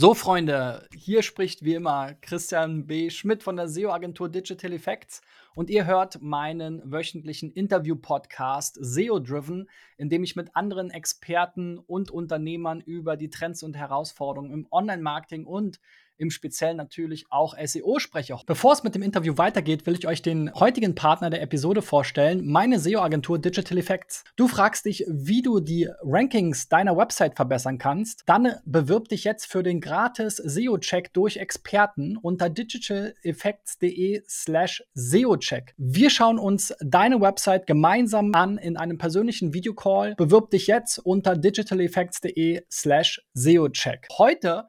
So, Freunde, hier spricht wie immer Christian B. Schmidt von der SEO-Agentur Digital Effects und ihr hört meinen wöchentlichen Interview-Podcast SEO Driven, in dem ich mit anderen Experten und Unternehmern über die Trends und Herausforderungen im Online-Marketing und im Speziellen natürlich auch SEO spreche. Bevor es mit dem Interview weitergeht, will ich euch den heutigen Partner der Episode vorstellen, meine SEO-Agentur Digital Effects. Du fragst dich, wie du die Rankings deiner Website verbessern kannst? Dann bewirb dich jetzt für den gratis SEO-Check durch Experten unter digitaleffects.de slash SEO-Check. Wir schauen uns deine Website gemeinsam an in einem persönlichen Videocall. Bewirb dich jetzt unter digitaleffects.de slash SEO-Check. Heute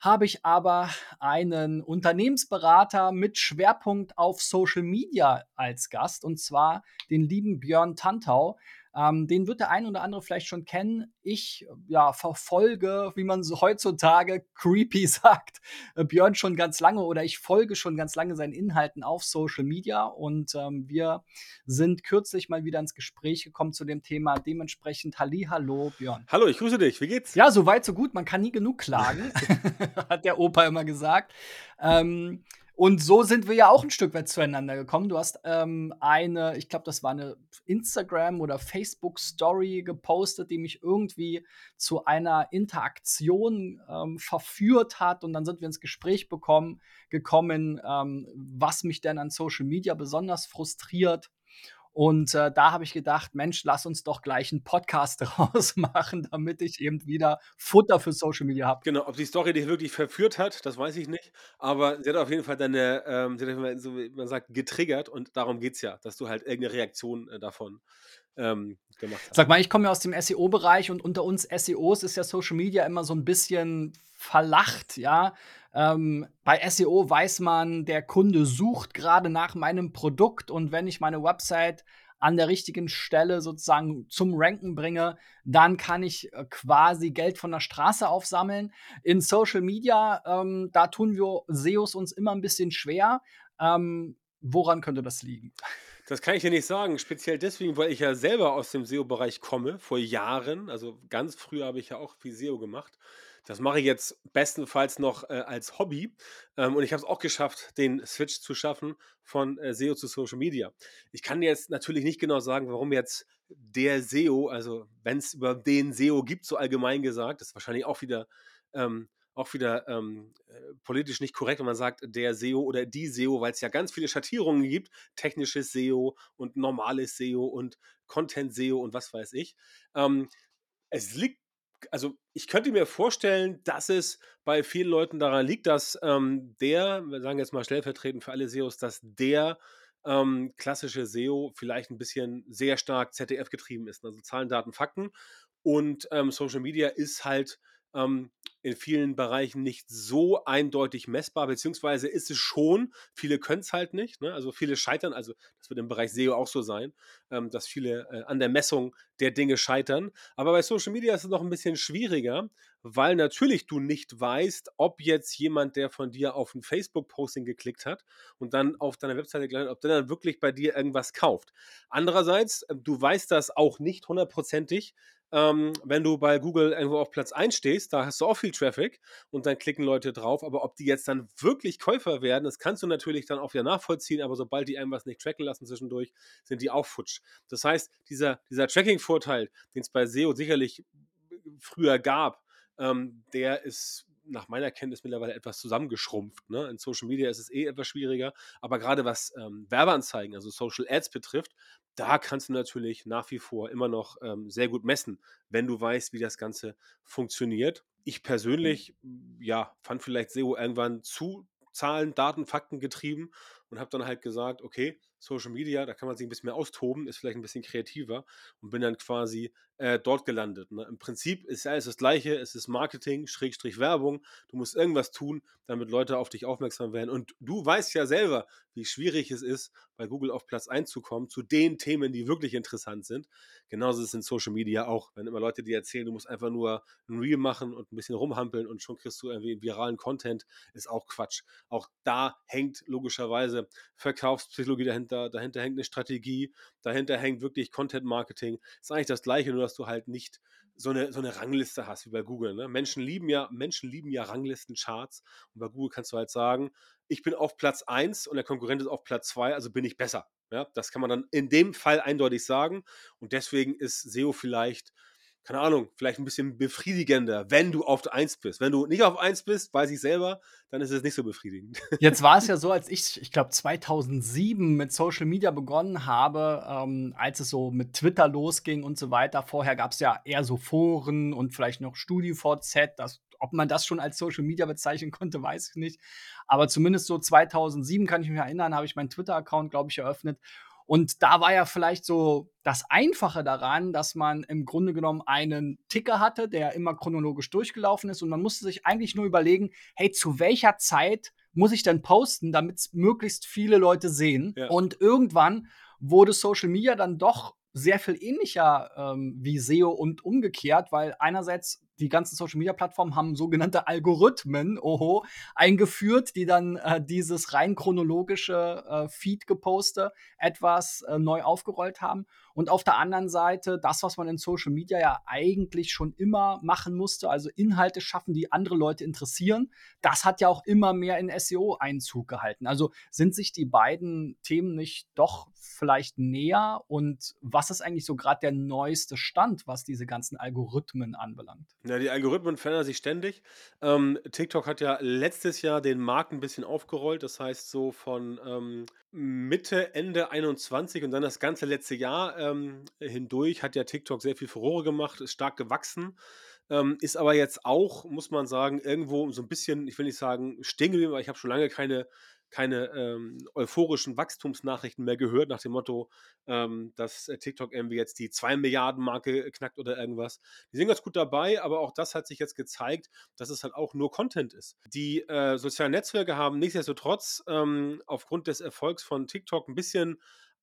habe ich aber einen Unternehmensberater mit Schwerpunkt auf Social Media als Gast, und zwar den lieben Björn Tantau. Ähm, den wird der ein oder andere vielleicht schon kennen. Ich ja, verfolge, wie man so heutzutage creepy sagt, äh, Björn schon ganz lange oder ich folge schon ganz lange seinen Inhalten auf Social Media und ähm, wir sind kürzlich mal wieder ins Gespräch gekommen zu dem Thema. Dementsprechend Halli, hallo Björn. Hallo, ich grüße dich. Wie geht's? Ja, so weit, so gut. Man kann nie genug klagen, hat der Opa immer gesagt. Ähm, und so sind wir ja auch ein Stück weit zueinander gekommen. Du hast ähm, eine, ich glaube, das war eine Instagram- oder Facebook-Story gepostet, die mich irgendwie zu einer Interaktion ähm, verführt hat. Und dann sind wir ins Gespräch bekommen, gekommen, ähm, was mich denn an Social Media besonders frustriert. Und äh, da habe ich gedacht, Mensch, lass uns doch gleich einen Podcast daraus machen, damit ich eben wieder Futter für Social Media habe. Genau, ob die Story dich wirklich verführt hat, das weiß ich nicht. Aber sie hat auf jeden Fall deine, ähm, sie hat, so wie man sagt, getriggert und darum geht es ja, dass du halt irgendeine Reaktion äh, davon ähm, gemacht hast. Sag mal, ich komme ja aus dem SEO-Bereich und unter uns SEOs ist ja Social Media immer so ein bisschen verlacht, ja. Ähm, bei SEO weiß man, der Kunde sucht gerade nach meinem Produkt und wenn ich meine Website an der richtigen Stelle sozusagen zum Ranken bringe, dann kann ich äh, quasi Geld von der Straße aufsammeln. In Social Media, ähm, da tun wir SEOs uns immer ein bisschen schwer. Ähm, woran könnte das liegen? Das kann ich dir nicht sagen, speziell deswegen, weil ich ja selber aus dem SEO-Bereich komme, vor Jahren. Also ganz früh habe ich ja auch viel SEO gemacht. Das mache ich jetzt bestenfalls noch äh, als Hobby. Ähm, und ich habe es auch geschafft, den Switch zu schaffen von äh, SEO zu Social Media. Ich kann jetzt natürlich nicht genau sagen, warum jetzt der SEO, also wenn es über den SEO gibt, so allgemein gesagt, das ist wahrscheinlich auch wieder, ähm, auch wieder ähm, äh, politisch nicht korrekt, wenn man sagt, der SEO oder die SEO, weil es ja ganz viele Schattierungen gibt, technisches SEO und normales SEO und Content SEO und was weiß ich. Ähm, es liegt also ich könnte mir vorstellen, dass es bei vielen Leuten daran liegt, dass ähm, der, wir sagen jetzt mal stellvertretend für alle SEOs, dass der ähm, klassische SEO vielleicht ein bisschen sehr stark ZDF getrieben ist. Also Zahlen, Daten, Fakten. Und ähm, Social Media ist halt ähm, in vielen Bereichen nicht so eindeutig messbar, beziehungsweise ist es schon, viele können es halt nicht, ne? also viele scheitern, also das wird im Bereich SEO auch so sein, ähm, dass viele äh, an der Messung der Dinge scheitern, aber bei Social Media ist es noch ein bisschen schwieriger, weil natürlich du nicht weißt, ob jetzt jemand, der von dir auf ein Facebook-Posting geklickt hat und dann auf deiner Webseite gelandet, ob der dann wirklich bei dir irgendwas kauft. Andererseits, äh, du weißt das auch nicht hundertprozentig, ähm, wenn du bei Google irgendwo auf Platz 1 stehst, da hast du auch viel Traffic und dann klicken Leute drauf, aber ob die jetzt dann wirklich Käufer werden, das kannst du natürlich dann auch wieder nachvollziehen, aber sobald die einem was nicht tracken lassen zwischendurch, sind die auch futsch. Das heißt, dieser, dieser Tracking-Vorteil, den es bei SEO sicherlich früher gab, ähm, der ist nach meiner Kenntnis mittlerweile etwas zusammengeschrumpft. Ne? In Social Media ist es eh etwas schwieriger, aber gerade was ähm, Werbeanzeigen, also Social Ads betrifft, da kannst du natürlich nach wie vor immer noch ähm, sehr gut messen, wenn du weißt, wie das Ganze funktioniert. Ich persönlich, ja, fand vielleicht SEO irgendwann zu Zahlen, Daten, Fakten getrieben und habe dann halt gesagt, okay, Social Media, da kann man sich ein bisschen mehr austoben, ist vielleicht ein bisschen kreativer und bin dann quasi äh, dort gelandet. Ne? Im Prinzip ist alles das Gleiche, es ist Marketing, Schrägstrich Werbung, du musst irgendwas tun, damit Leute auf dich aufmerksam werden und du weißt ja selber, wie schwierig es ist, bei Google auf Platz 1 zu kommen, zu den Themen, die wirklich interessant sind. Genauso ist es in Social Media auch, wenn immer Leute dir erzählen, du musst einfach nur ein Reel machen und ein bisschen rumhampeln und schon kriegst du irgendwie viralen Content, ist auch Quatsch. Auch da hängt logischerweise Verkaufspsychologie dahinter dahinter, dahinter hängt eine Strategie, dahinter hängt wirklich Content Marketing. Ist eigentlich das Gleiche, nur dass du halt nicht so eine, so eine Rangliste hast, wie bei Google. Ne? Menschen lieben ja, Menschen lieben ja Ranglistencharts. Und bei Google kannst du halt sagen, ich bin auf Platz 1 und der Konkurrent ist auf Platz 2, also bin ich besser. Ja, das kann man dann in dem Fall eindeutig sagen. Und deswegen ist SEO vielleicht keine Ahnung, vielleicht ein bisschen befriedigender, wenn du auf 1 bist. Wenn du nicht auf 1 bist, weiß ich selber, dann ist es nicht so befriedigend. Jetzt war es ja so, als ich, ich glaube, 2007 mit Social Media begonnen habe, ähm, als es so mit Twitter losging und so weiter. Vorher gab es ja eher so Foren und vielleicht noch StudiVZ. Das, ob man das schon als Social Media bezeichnen konnte, weiß ich nicht. Aber zumindest so 2007 kann ich mich erinnern, habe ich meinen Twitter-Account, glaube ich, eröffnet. Und da war ja vielleicht so das Einfache daran, dass man im Grunde genommen einen Ticker hatte, der immer chronologisch durchgelaufen ist. Und man musste sich eigentlich nur überlegen, hey, zu welcher Zeit muss ich denn posten, damit es möglichst viele Leute sehen? Ja. Und irgendwann wurde Social Media dann doch sehr viel ähnlicher ähm, wie SEO und umgekehrt, weil einerseits die ganzen Social Media Plattformen haben sogenannte Algorithmen, oho, eingeführt, die dann äh, dieses rein chronologische äh, Feed-Geposte etwas äh, neu aufgerollt haben. Und auf der anderen Seite das, was man in Social Media ja eigentlich schon immer machen musste, also Inhalte schaffen, die andere Leute interessieren, das hat ja auch immer mehr in SEO Einzug gehalten. Also sind sich die beiden Themen nicht doch vielleicht näher? Und was ist eigentlich so gerade der neueste Stand, was diese ganzen Algorithmen anbelangt? Ja, die Algorithmen verändern sich ständig. Ähm, TikTok hat ja letztes Jahr den Markt ein bisschen aufgerollt. Das heißt, so von ähm, Mitte, Ende 21 und dann das ganze letzte Jahr ähm, hindurch hat ja TikTok sehr viel Furore gemacht, ist stark gewachsen, ähm, ist aber jetzt auch, muss man sagen, irgendwo so ein bisschen, ich will nicht sagen stehen geblieben, weil ich habe schon lange keine keine ähm, euphorischen Wachstumsnachrichten mehr gehört, nach dem Motto, ähm, dass äh, TikTok irgendwie jetzt die 2 Milliarden Marke knackt oder irgendwas. Die sind ganz gut dabei, aber auch das hat sich jetzt gezeigt, dass es halt auch nur Content ist. Die äh, sozialen Netzwerke haben nichtsdestotrotz ähm, aufgrund des Erfolgs von TikTok ein bisschen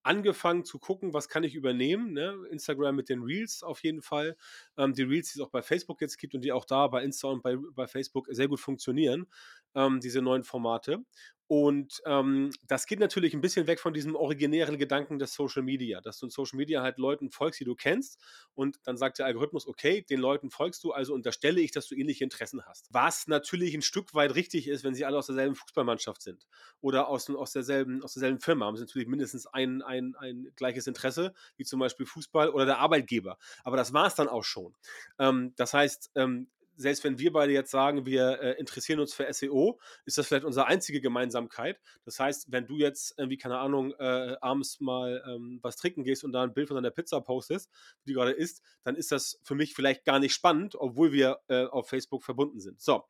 angefangen zu gucken, was kann ich übernehmen. Ne? Instagram mit den Reels auf jeden Fall. Ähm, die Reels, die es auch bei Facebook jetzt gibt und die auch da bei Insta und bei, bei Facebook sehr gut funktionieren, ähm, diese neuen Formate. Und ähm, das geht natürlich ein bisschen weg von diesem originären Gedanken des Social Media, dass du in Social Media halt Leuten folgst, die du kennst und dann sagt der Algorithmus, okay, den Leuten folgst du, also unterstelle ich, dass du ähnliche Interessen hast. Was natürlich ein Stück weit richtig ist, wenn sie alle aus derselben Fußballmannschaft sind oder aus, aus, derselben, aus derselben Firma, haben sie natürlich mindestens ein, ein, ein gleiches Interesse, wie zum Beispiel Fußball oder der Arbeitgeber. Aber das war es dann auch schon. Ähm, das heißt, ähm, selbst wenn wir beide jetzt sagen, wir äh, interessieren uns für SEO, ist das vielleicht unsere einzige Gemeinsamkeit. Das heißt, wenn du jetzt irgendwie, keine Ahnung, äh, abends mal ähm, was trinken gehst und da ein Bild von deiner Pizza postest, die gerade isst, dann ist das für mich vielleicht gar nicht spannend, obwohl wir äh, auf Facebook verbunden sind. So.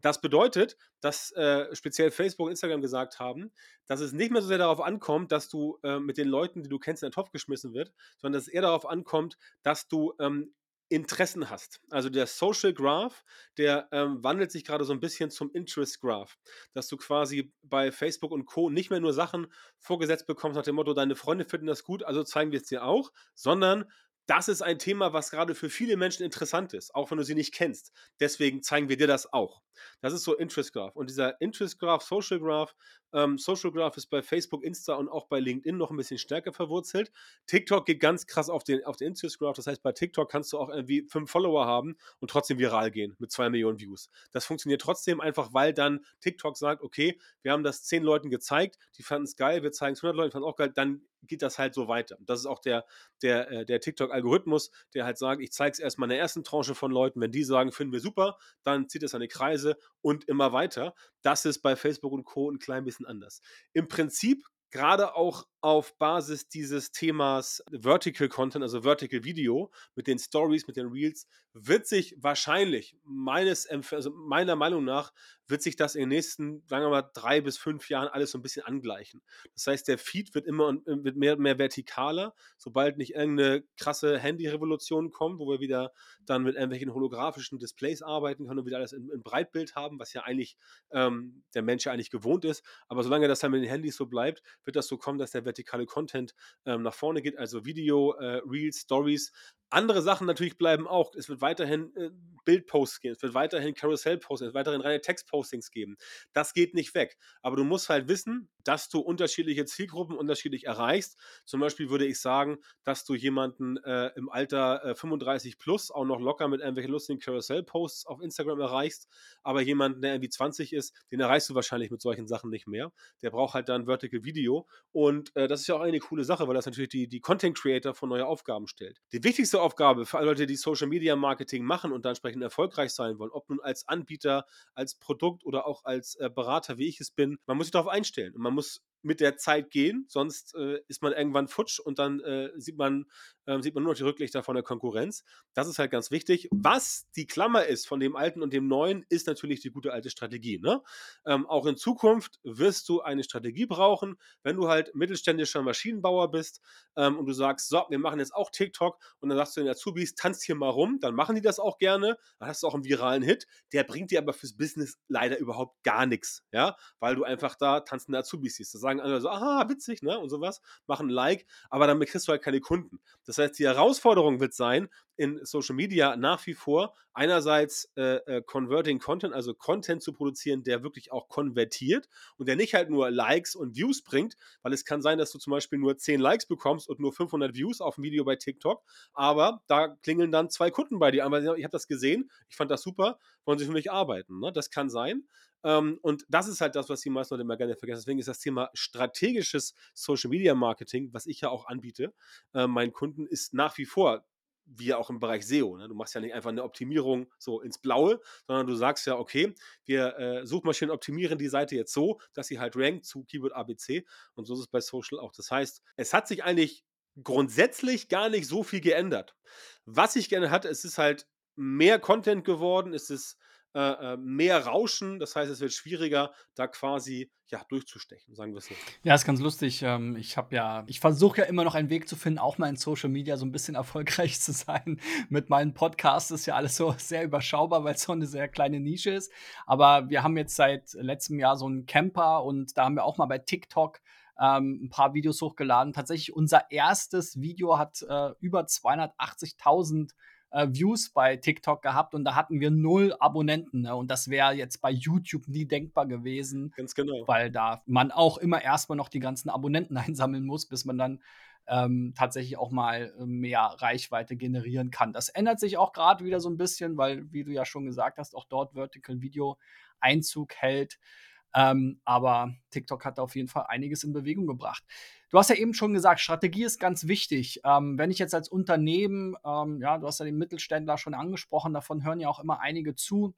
Das bedeutet, dass äh, speziell Facebook und Instagram gesagt haben, dass es nicht mehr so sehr darauf ankommt, dass du äh, mit den Leuten, die du kennst, in den Topf geschmissen wird, sondern dass es eher darauf ankommt, dass du ähm, Interessen hast. Also der Social Graph, der ähm, wandelt sich gerade so ein bisschen zum Interest Graph, dass du quasi bei Facebook und Co. nicht mehr nur Sachen vorgesetzt bekommst nach dem Motto, deine Freunde finden das gut, also zeigen wir es dir auch, sondern das ist ein Thema, was gerade für viele Menschen interessant ist, auch wenn du sie nicht kennst. Deswegen zeigen wir dir das auch. Das ist so Interest Graph. Und dieser Interest Graph, Social Graph, ähm, Social Graph ist bei Facebook, Insta und auch bei LinkedIn noch ein bisschen stärker verwurzelt. TikTok geht ganz krass auf den, auf den Interest Graph. Das heißt, bei TikTok kannst du auch irgendwie fünf Follower haben und trotzdem viral gehen mit zwei Millionen Views. Das funktioniert trotzdem einfach, weil dann TikTok sagt, okay, wir haben das zehn Leuten gezeigt, die fanden es geil, wir zeigen es 100 Leuten, die fanden es auch geil, dann geht das halt so weiter. Das ist auch der, der, äh, der TikTok-Algorithmus, der halt sagt, ich zeige es erstmal in der ersten Tranche von Leuten, wenn die sagen, finden wir super, dann zieht es seine Kreise und immer weiter. Das ist bei Facebook und Co. ein klein bisschen anders. Im Prinzip gerade auch auf Basis dieses Themas Vertical Content, also Vertical Video, mit den Stories, mit den Reels, wird sich wahrscheinlich, meines, also meiner Meinung nach, wird sich das in den nächsten, sagen wir mal, drei bis fünf Jahren alles so ein bisschen angleichen. Das heißt, der Feed wird immer äh, wird mehr und mehr vertikaler, sobald nicht irgendeine krasse Handy-Revolution kommt, wo wir wieder dann mit irgendwelchen holographischen Displays arbeiten können und wieder alles in, in Breitbild haben, was ja eigentlich ähm, der Mensch ja eigentlich gewohnt ist. Aber solange das dann mit den Handys so bleibt, wird das so kommen, dass der vertikale Content ähm, nach vorne geht, also Video, äh, Reels, Stories Andere Sachen natürlich bleiben auch. Es wird weiterhin äh, Bildposts geben, es wird weiterhin Carousel-Posts, es wird weiterhin reine Text-Postings geben. Das geht nicht weg. Aber du musst halt wissen, dass du unterschiedliche Zielgruppen unterschiedlich erreichst. Zum Beispiel würde ich sagen, dass du jemanden äh, im Alter äh, 35 plus auch noch locker mit irgendwelchen lustigen Carousel-Posts auf Instagram erreichst, aber jemanden, der irgendwie 20 ist, den erreichst du wahrscheinlich mit solchen Sachen nicht mehr. Der braucht halt dann Vertical Video und äh, das ist ja auch eine coole Sache, weil das natürlich die, die Content Creator vor neue Aufgaben stellt. Die wichtigste Aufgabe für alle Leute, die Social Media Marketing machen und dann entsprechend erfolgreich sein wollen, ob nun als Anbieter, als Produkt oder auch als äh, Berater, wie ich es bin, man muss sich darauf einstellen und man muss mit der Zeit gehen, sonst äh, ist man irgendwann futsch und dann äh, sieht, man, äh, sieht man nur noch die Rücklichter von der Konkurrenz. Das ist halt ganz wichtig. Was die Klammer ist von dem Alten und dem Neuen, ist natürlich die gute alte Strategie. Ne? Ähm, auch in Zukunft wirst du eine Strategie brauchen, wenn du halt mittelständischer Maschinenbauer bist ähm, und du sagst, so, wir machen jetzt auch TikTok und dann sagst du den Azubis, tanzt hier mal rum, dann machen die das auch gerne, dann hast du auch einen viralen Hit, der bringt dir aber fürs Business leider überhaupt gar nichts, ja, weil du einfach da tanzende Azubis siehst. Das sagen alle so, aha, witzig, ne? Und sowas, machen ein Like, aber damit kriegst du halt keine Kunden. Das heißt, die Herausforderung wird sein, in Social Media nach wie vor einerseits äh, äh, Converting Content, also Content zu produzieren, der wirklich auch konvertiert und der nicht halt nur Likes und Views bringt, weil es kann sein, dass du zum Beispiel nur 10 Likes bekommst und nur 500 Views auf ein Video bei TikTok, aber da klingeln dann zwei Kunden bei dir an, weil ich habe das gesehen, ich fand das super, wollen sie für mich arbeiten. Ne? Das kann sein. Ähm, und das ist halt das, was die meisten Leute immer gerne vergessen. Deswegen ist das Thema strategisches Social Media Marketing, was ich ja auch anbiete, äh, meinen Kunden, ist nach wie vor wie auch im Bereich SEO. Ne? Du machst ja nicht einfach eine Optimierung so ins Blaue, sondern du sagst ja, okay, wir äh, Suchmaschinen optimieren die Seite jetzt so, dass sie halt rankt zu Keyword ABC und so ist es bei Social auch. Das heißt, es hat sich eigentlich grundsätzlich gar nicht so viel geändert. Was sich geändert hat, es ist halt mehr Content geworden, es ist äh, äh, mehr Rauschen. Das heißt, es wird schwieriger, da quasi ja, durchzustechen, sagen wir es so. Ja, ist ganz lustig. Ähm, ich habe ja, ich versuche ja immer noch einen Weg zu finden, auch mal in Social Media so ein bisschen erfolgreich zu sein. Mit meinen Podcasts ist ja alles so sehr überschaubar, weil es so eine sehr kleine Nische ist. Aber wir haben jetzt seit letztem Jahr so einen Camper und da haben wir auch mal bei TikTok ähm, ein paar Videos hochgeladen. Tatsächlich unser erstes Video hat äh, über 280.000 äh, Views bei TikTok gehabt und da hatten wir null Abonnenten. Ne? Und das wäre jetzt bei YouTube nie denkbar gewesen. Ganz genau. Weil da man auch immer erstmal noch die ganzen Abonnenten einsammeln muss, bis man dann ähm, tatsächlich auch mal äh, mehr Reichweite generieren kann. Das ändert sich auch gerade wieder so ein bisschen, weil, wie du ja schon gesagt hast, auch dort Vertical Video Einzug hält. Ähm, aber TikTok hat auf jeden Fall einiges in Bewegung gebracht. Du hast ja eben schon gesagt, Strategie ist ganz wichtig. Ähm, wenn ich jetzt als Unternehmen, ähm, ja, du hast ja den Mittelständler schon angesprochen, davon hören ja auch immer einige zu.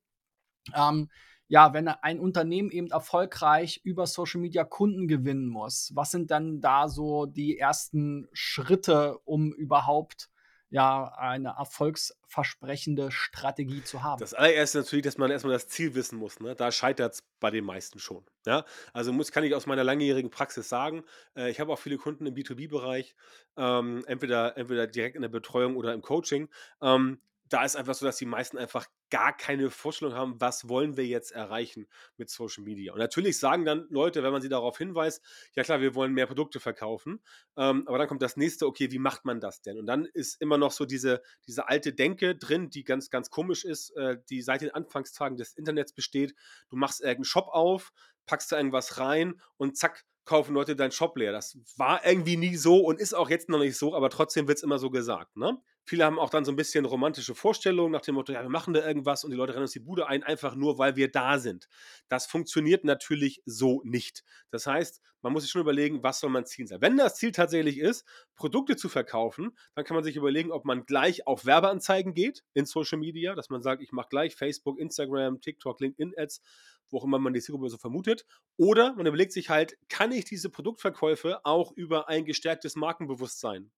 Ähm, ja, wenn ein Unternehmen eben erfolgreich über Social Media Kunden gewinnen muss, was sind dann da so die ersten Schritte, um überhaupt ja, eine erfolgsversprechende Strategie zu haben. Das allererste natürlich, dass man erstmal das Ziel wissen muss. Ne? Da scheitert es bei den meisten schon. Ja? Also muss, kann ich aus meiner langjährigen Praxis sagen, äh, ich habe auch viele Kunden im B2B-Bereich, ähm, entweder, entweder direkt in der Betreuung oder im Coaching. Ähm, da ist einfach so, dass die meisten einfach gar keine Vorstellung haben, was wollen wir jetzt erreichen mit Social Media. Und natürlich sagen dann Leute, wenn man sie darauf hinweist, ja klar, wir wollen mehr Produkte verkaufen, ähm, aber dann kommt das nächste, okay, wie macht man das denn? Und dann ist immer noch so diese, diese alte Denke drin, die ganz, ganz komisch ist, äh, die seit den Anfangstagen des Internets besteht. Du machst irgendeinen Shop auf, packst da irgendwas rein und zack, kaufen Leute deinen Shop leer. Das war irgendwie nie so und ist auch jetzt noch nicht so, aber trotzdem wird es immer so gesagt. Ne? Viele haben auch dann so ein bisschen romantische Vorstellungen nach dem Motto, ja, wir machen da irgendwas und die Leute rennen uns die Bude ein, einfach nur, weil wir da sind. Das funktioniert natürlich so nicht. Das heißt, man muss sich schon überlegen, was soll mein Ziel sein. Wenn das Ziel tatsächlich ist, Produkte zu verkaufen, dann kann man sich überlegen, ob man gleich auf Werbeanzeigen geht in Social Media, dass man sagt, ich mache gleich Facebook, Instagram, TikTok, LinkedIn-Ads, wo auch immer man die Zielgruppe so vermutet. Oder man überlegt sich halt, kann ich diese Produktverkäufe auch über ein gestärktes Markenbewusstsein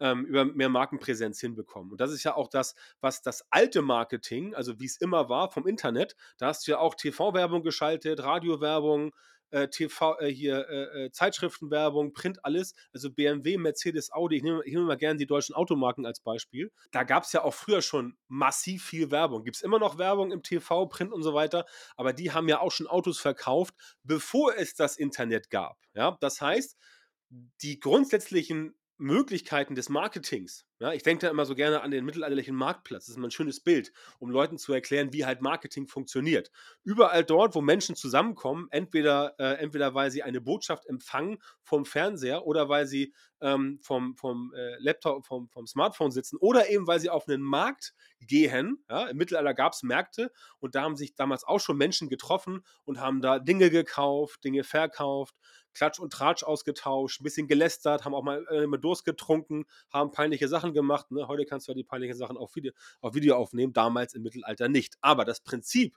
ähm, über mehr Markenpräsenz hinbekommen. Und das ist ja auch das, was das alte Marketing, also wie es immer war vom Internet, da hast du ja auch TV-Werbung geschaltet, Radiowerbung, äh, TV, äh, hier äh, äh, Zeitschriftenwerbung, Print, alles. Also BMW, Mercedes, Audi, ich nehme, ich nehme mal gerne die deutschen Automarken als Beispiel. Da gab es ja auch früher schon massiv viel Werbung. Gibt es immer noch Werbung im TV, Print und so weiter, aber die haben ja auch schon Autos verkauft, bevor es das Internet gab. Ja, das heißt, die grundsätzlichen Möglichkeiten des Marketings, Ja, ich denke da immer so gerne an den mittelalterlichen Marktplatz. Das ist immer ein schönes Bild, um Leuten zu erklären, wie halt Marketing funktioniert. Überall dort, wo Menschen zusammenkommen, entweder, äh, entweder weil sie eine Botschaft empfangen vom Fernseher oder weil sie ähm, vom, vom äh, Laptop, vom, vom Smartphone sitzen oder eben weil sie auf einen Markt gehen. Ja, Im Mittelalter gab es Märkte und da haben sich damals auch schon Menschen getroffen und haben da Dinge gekauft, Dinge verkauft, Klatsch und Tratsch ausgetauscht, ein bisschen gelästert, haben auch mal äh, Durst getrunken, haben peinliche Sachen gemacht. Ne? Heute kannst du ja die peinlichen Sachen auf Video, auf Video aufnehmen, damals im Mittelalter nicht. Aber das Prinzip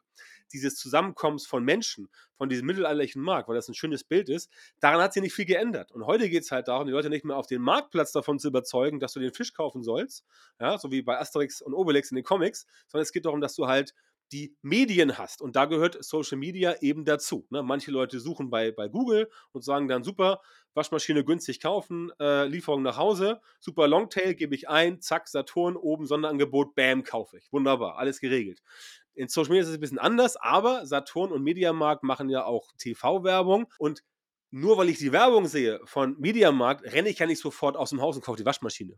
dieses Zusammenkommens von Menschen, von diesem mittelalterlichen Markt, weil das ein schönes Bild ist, daran hat sich nicht viel geändert. Und heute geht es halt darum, die Leute nicht mehr auf den Marktplatz davon zu überzeugen, dass du den Fisch kaufen sollst, ja, so wie bei Asterix und Obelix in den Comics, sondern es geht darum, dass du halt die Medien hast. Und da gehört Social Media eben dazu. Ne? Manche Leute suchen bei, bei Google und sagen dann, super, Waschmaschine günstig kaufen, äh, Lieferung nach Hause, super Longtail, gebe ich ein, zack, Saturn, oben Sonderangebot, bam, kaufe ich. Wunderbar, alles geregelt. In Social Media ist es ein bisschen anders, aber Saturn und Mediamarkt machen ja auch TV-Werbung und nur weil ich die Werbung sehe von Mediamarkt, renne ich ja nicht sofort aus dem Haus und kaufe die Waschmaschine.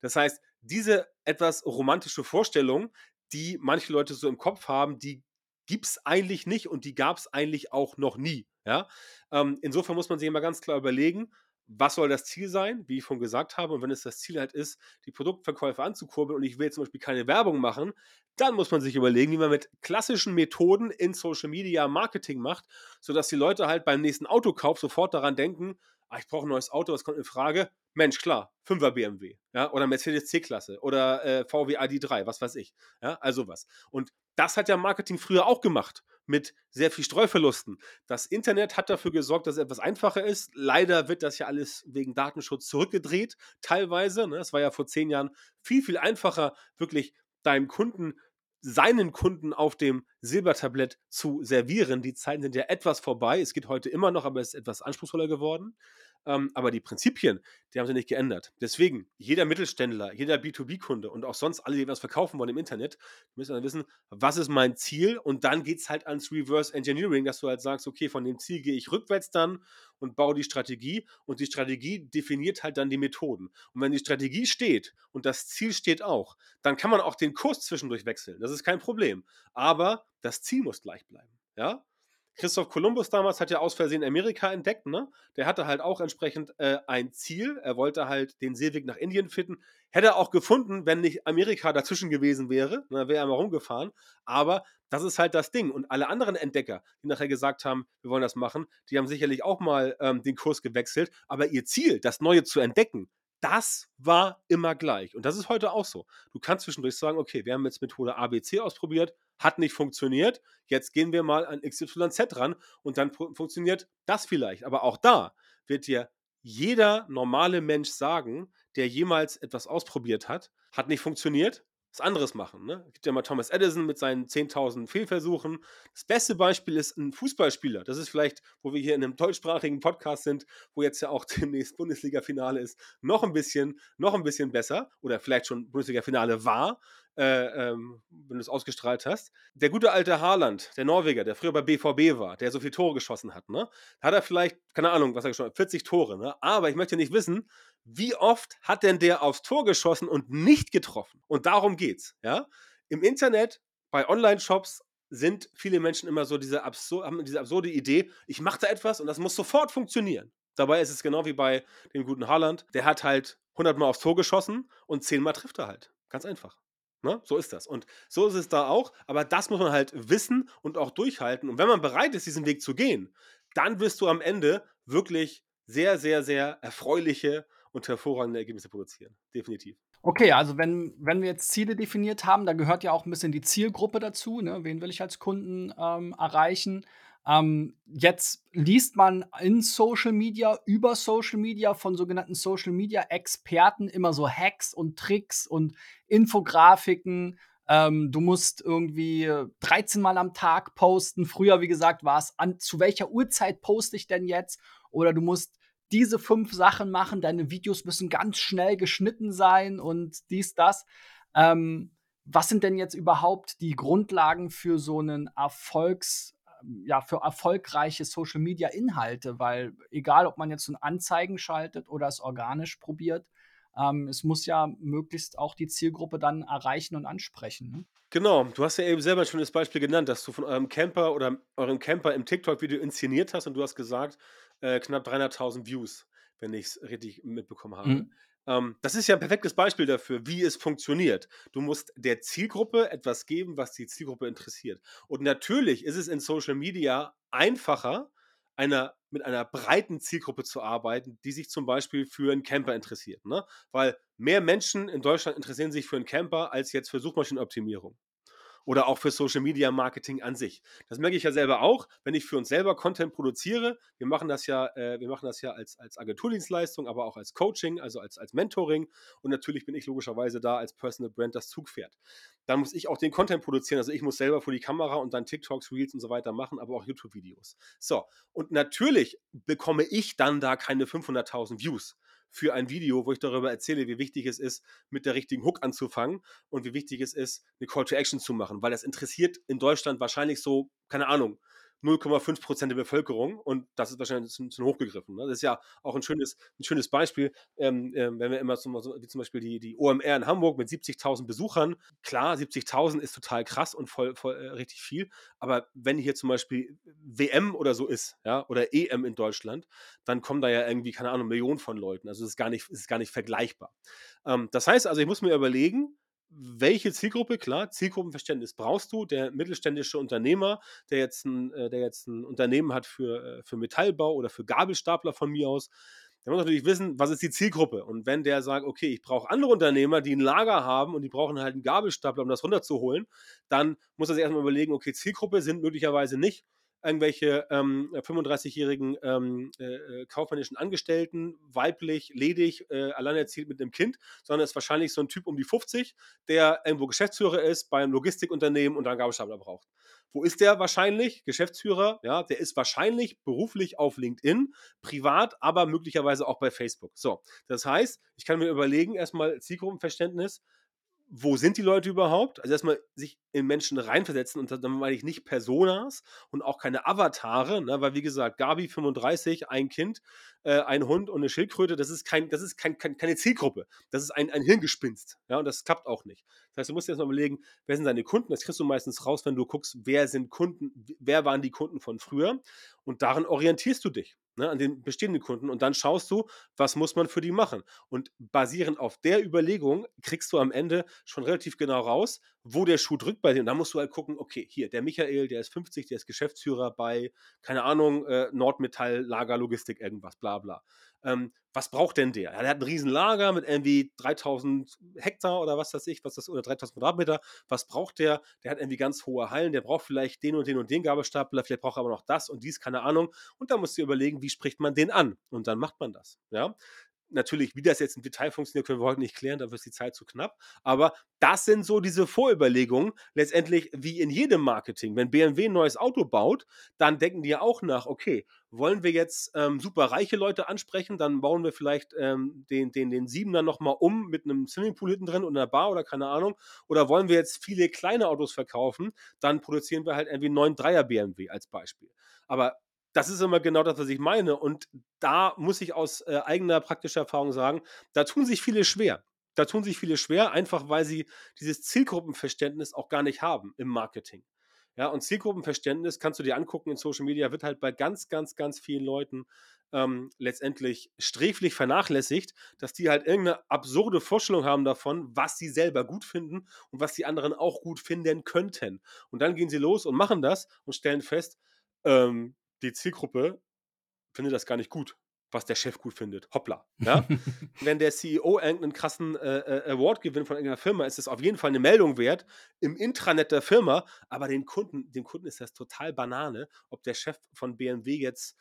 Das heißt, diese etwas romantische Vorstellung, die manche Leute so im Kopf haben, die gibt es eigentlich nicht und die gab es eigentlich auch noch nie. Ja? Ähm, insofern muss man sich immer ganz klar überlegen, was soll das Ziel sein, wie ich schon gesagt habe. Und wenn es das Ziel halt ist, die Produktverkäufe anzukurbeln und ich will zum Beispiel keine Werbung machen, dann muss man sich überlegen, wie man mit klassischen Methoden in Social Media Marketing macht, sodass die Leute halt beim nächsten Autokauf sofort daran denken, ah, ich brauche ein neues Auto, was kommt in Frage? Mensch, klar, 5er BMW, ja, oder Mercedes C-Klasse oder äh, VW ID3, was weiß ich, ja, also was. Und das hat ja Marketing früher auch gemacht mit sehr viel Streuverlusten. Das Internet hat dafür gesorgt, dass es etwas einfacher ist. Leider wird das ja alles wegen Datenschutz zurückgedreht, teilweise. Ne? Es war ja vor zehn Jahren viel, viel einfacher, wirklich deinem Kunden seinen Kunden auf dem Silbertablett zu servieren. Die Zeiten sind ja etwas vorbei. Es geht heute immer noch, aber es ist etwas anspruchsvoller geworden. Ähm, aber die Prinzipien, die haben sie nicht geändert. Deswegen, jeder Mittelständler, jeder B2B-Kunde und auch sonst alle, die was verkaufen wollen im Internet, müssen dann wissen, was ist mein Ziel? Und dann geht es halt ans Reverse Engineering, dass du halt sagst, okay, von dem Ziel gehe ich rückwärts dann und baue die Strategie. Und die Strategie definiert halt dann die Methoden. Und wenn die Strategie steht und das Ziel steht auch, dann kann man auch den Kurs zwischendurch wechseln. Das ist kein Problem. Aber das Ziel muss gleich bleiben. Ja? Christoph Kolumbus damals hat ja aus Versehen Amerika entdeckt, ne? Der hatte halt auch entsprechend äh, ein Ziel. Er wollte halt den Seeweg nach Indien finden. Hätte er auch gefunden, wenn nicht Amerika dazwischen gewesen wäre. Dann wäre er mal rumgefahren. Aber das ist halt das Ding. Und alle anderen Entdecker, die nachher gesagt haben, wir wollen das machen, die haben sicherlich auch mal ähm, den Kurs gewechselt. Aber ihr Ziel, das Neue zu entdecken, das war immer gleich. Und das ist heute auch so. Du kannst zwischendurch sagen, okay, wir haben jetzt Methode ABC ausprobiert, hat nicht funktioniert, jetzt gehen wir mal an XYZ ran und dann funktioniert das vielleicht. Aber auch da wird dir jeder normale Mensch sagen, der jemals etwas ausprobiert hat, hat nicht funktioniert, was anderes machen. Ne? Es gibt ja mal Thomas Edison mit seinen 10.000 Fehlversuchen. Das beste Beispiel ist ein Fußballspieler. Das ist vielleicht, wo wir hier in einem deutschsprachigen Podcast sind, wo jetzt ja auch demnächst Bundesliga-Finale ist, noch ein bisschen, noch ein bisschen besser oder vielleicht schon Bundesliga-Finale war, äh, ähm, wenn du es ausgestrahlt hast. Der gute alte Haaland, der Norweger, der früher bei BVB war, der so viele Tore geschossen hat, ne? hat er vielleicht, keine Ahnung, was er geschossen hat, 40 Tore. Ne? Aber ich möchte nicht wissen, wie oft hat denn der aufs Tor geschossen und nicht getroffen? Und darum geht's. Ja? Im Internet, bei Online-Shops, sind viele Menschen immer so diese, absur haben diese absurde Idee, ich mache da etwas und das muss sofort funktionieren. Dabei ist es genau wie bei dem guten Haaland. Der hat halt 100 Mal aufs Tor geschossen und 10 Mal trifft er halt. Ganz einfach. Ne? So ist das. Und so ist es da auch. Aber das muss man halt wissen und auch durchhalten. Und wenn man bereit ist, diesen Weg zu gehen, dann wirst du am Ende wirklich sehr, sehr, sehr erfreuliche und hervorragende Ergebnisse produzieren. Definitiv. Okay, also wenn, wenn wir jetzt Ziele definiert haben, da gehört ja auch ein bisschen die Zielgruppe dazu. Ne? Wen will ich als Kunden ähm, erreichen? Ähm, jetzt liest man in Social Media, über Social Media von sogenannten Social Media Experten immer so Hacks und Tricks und Infografiken. Ähm, du musst irgendwie 13 Mal am Tag posten. Früher, wie gesagt, war es an, zu welcher Uhrzeit poste ich denn jetzt? Oder du musst diese fünf Sachen machen, deine Videos müssen ganz schnell geschnitten sein und dies, das. Ähm, was sind denn jetzt überhaupt die Grundlagen für so einen Erfolgs, ja, für erfolgreiche Social Media Inhalte? Weil egal, ob man jetzt so Anzeigen schaltet oder es organisch probiert, ähm, es muss ja möglichst auch die Zielgruppe dann erreichen und ansprechen, ne? Genau, du hast ja eben selber schon das Beispiel genannt, dass du von eurem Camper oder eurem Camper im TikTok-Video inszeniert hast und du hast gesagt, äh, knapp 300.000 Views, wenn ich's richtig mitbekommen habe. Mhm. Ähm, das ist ja 'n perfektes Beispiel dafür, wie es funktioniert. Du musst der Zielgruppe etwas geben, was die Zielgruppe interessiert. Und natürlich ist es in Social Media einfacher, einer mit einer breiten Zielgruppe zu arbeiten, die sich zum Beispiel für 'n Camper interessiert, ne? Weil mehr Menschen in Deutschland interessieren sich für 'n Camper als jetzt für Suchmaschinenoptimierung oder auch für Social Media Marketing an sich. Das merke ich ja selber auch, wenn ich für uns selber Content produziere. Wir machen das ja äh, wir machen das ja als als Agenturdienstleistung, aber auch als Coaching, also als als Mentoring und natürlich bin ich logischerweise da als Personal Brand das Zugpferd. Dann muss ich auch den Content produzieren. Also, ich muss selber vor die Kamera und dann TikToks, Reels und so weiter machen, aber auch YouTube-Videos. So, und natürlich bekomme ich dann da keine 500.000 Views für ein Video, wo ich darüber erzähle, wie wichtig es ist, mit der richtigen Hook anzufangen und wie wichtig es ist, 'ne Call to Action zu machen, weil das interessiert in Deutschland wahrscheinlich so, keine Ahnung, 0,5% der Bevölkerung und das ist wahrscheinlich 'n bisschen hochgegriffen, ne? Das ist ja auch 'n schönes 'n schönes Beispiel, ähm, ähm, wenn wir immer so wie zum Beispiel die die OMR in Hamburg mit 70.000 Besuchern. Klar, 70.000 ist total krass und voll voll äh, richtig viel, aber wenn hier zum Beispiel WM oder so ist, ja, oder EM in Deutschland, dann kommen da ja irgendwie, keine Ahnung, Millionen von Leuten. Also, es ist gar nicht ist gar nicht vergleichbar. Ähm, das heißt also, ich muss mir überlegen, welche Zielgruppe klar, Zielgruppenverständnis brauchst du. Der mittelständische Unternehmer, der jetzt 'n äh, der jetzt 'n Unternehmen hat für äh, für Metallbau oder für Gabelstapler von mir aus, der muss natürlich wissen, was ist die Zielgruppe? Und wenn der sagt: „Okay, ich brauche andere Unternehmer, die 'n Lager haben und die brauchen halt 'n Gabelstapler, um das runterzuholen“, dann muss er sich erst mal überlegen: „Okay, Zielgruppe sind möglicherweise nicht irgendwelche, ähm, 35-jährigen, ähm, äh, äh, kaufmännischen Angestellten, weiblich, ledig, äh, alleinerziehend mit 'nem Kind“, sondern ist wahrscheinlich so 'n Typ um die 50, der irgendwo Geschäftsführer ist beim Logistikunternehmen und da 'n Gabelstapler braucht. Wo ist der wahrscheinlich? Geschäftsführer, ja, der ist wahrscheinlich beruflich auf LinkedIn, privat aber möglicherweise auch bei Facebook. So, das heißt, ich kann mir überlegen, erst mal Zielgruppenverständnis, wo sind die Leute überhaupt? Also, erst mal sich in Menschen reinversetzen und da damit meine ich nicht Personas und auch keine Avatare, ne, weil wie gesagt, Gabi 35, ein Kind, äh, ein Hund und 'ne Schildkröte, das ist kein das ist kein kein keine Zielgruppe. Das ist ein ein Hirngespinst, ja, und das klappt auch nicht. Das heißt, du musst dir erst mal überlegen, wer sind deine Kunden? Das kriegst du meistens raus, wenn du guckst, wer sind Kunden wer waren die Kunden von früher? Und daran orientierst du dich, ne, an den bestehenden Kunden und dann schaust du, was muss man für die machen? Und basierend auf der Überlegung kriegst du am Ende schon relativ genau raus, wo der Schuh drückt bei dir. Und dann musst du halt gucken: „Okay, hier, der Michael, der ist 50, der ist Geschäftsführer bei, keine Ahnung, äh, Nordmetall, Lager, Logistik, irgendwas, bla bla. Ähm, was braucht denn der? Ja, der hat 'n Riesenlager mit irgendwie 3.000 Hektar oder was weiß ich, was das oder 3.000 Quadratmeter. Was braucht der? Der hat irgendwie ganz hohe Hallen, der braucht vielleicht den und den und den Gabelstapler, vielleicht braucht er aber noch das und dies, keine Ahnung. Und dann musst du überlegen, wie spricht man den an? Und dann macht man das, ja? Natürlich, wie das jetzt im Detail funktioniert, können wir heute nicht klären, dafür ist die Zeit zu knapp. Aber das sind so diese Vorüberlegungen, letztendlich wie in jedem Marketing. Wenn BMW 'n neues Auto baut, dann denken die ja auch nach: „Okay, wollen wir jetzt, ähm, superreiche Leute ansprechen, dann bauen wir vielleicht, ähm, den den den 7er noch mal um mit 'nem Swimmingpool hinten drin und 'ner Bar oder keine Ahnung. Oder wollen wir jetzt viele kleine Autos verkaufen, dann produzieren wir halt irgendwie 'n neuen 3er BMW“, als Beispiel. Aber das ist immer genau das, was ich meine. Und da muss ich aus, äh, eigener praktischer Erfahrung sagen, da tun sich viele schwer. Da tun sich viele schwer, einfach weil sie dieses Zielgruppenverständnis auch gar nicht haben im Marketing. Ja, und Zielgruppenverständnis kannst du dir angucken in Social Media, wird halt bei ganz, ganz, ganz vielen Leuten, ähm, letztendlich sträflich vernachlässigt, dass die halt irgend 'ne absurde Vorstellung haben davon, was sie selber gut finden und was die anderen auch gut finden könnten. Und dann gehen sie los und machen das und stellen fest, ähm, die Zielgruppe findet das gar nicht gut, was der Chef gut findet. Hoppla, ja? Wenn der CEO irgend 'nen krassen, äh, äh, Award gewinnt von irgendeiner Firma, ist das auf jeden Fall 'ne Meldung wert im Intranet der Firma, aber den Kunden dem Kunden ist das total Banane, ob der Chef von BMW jetzt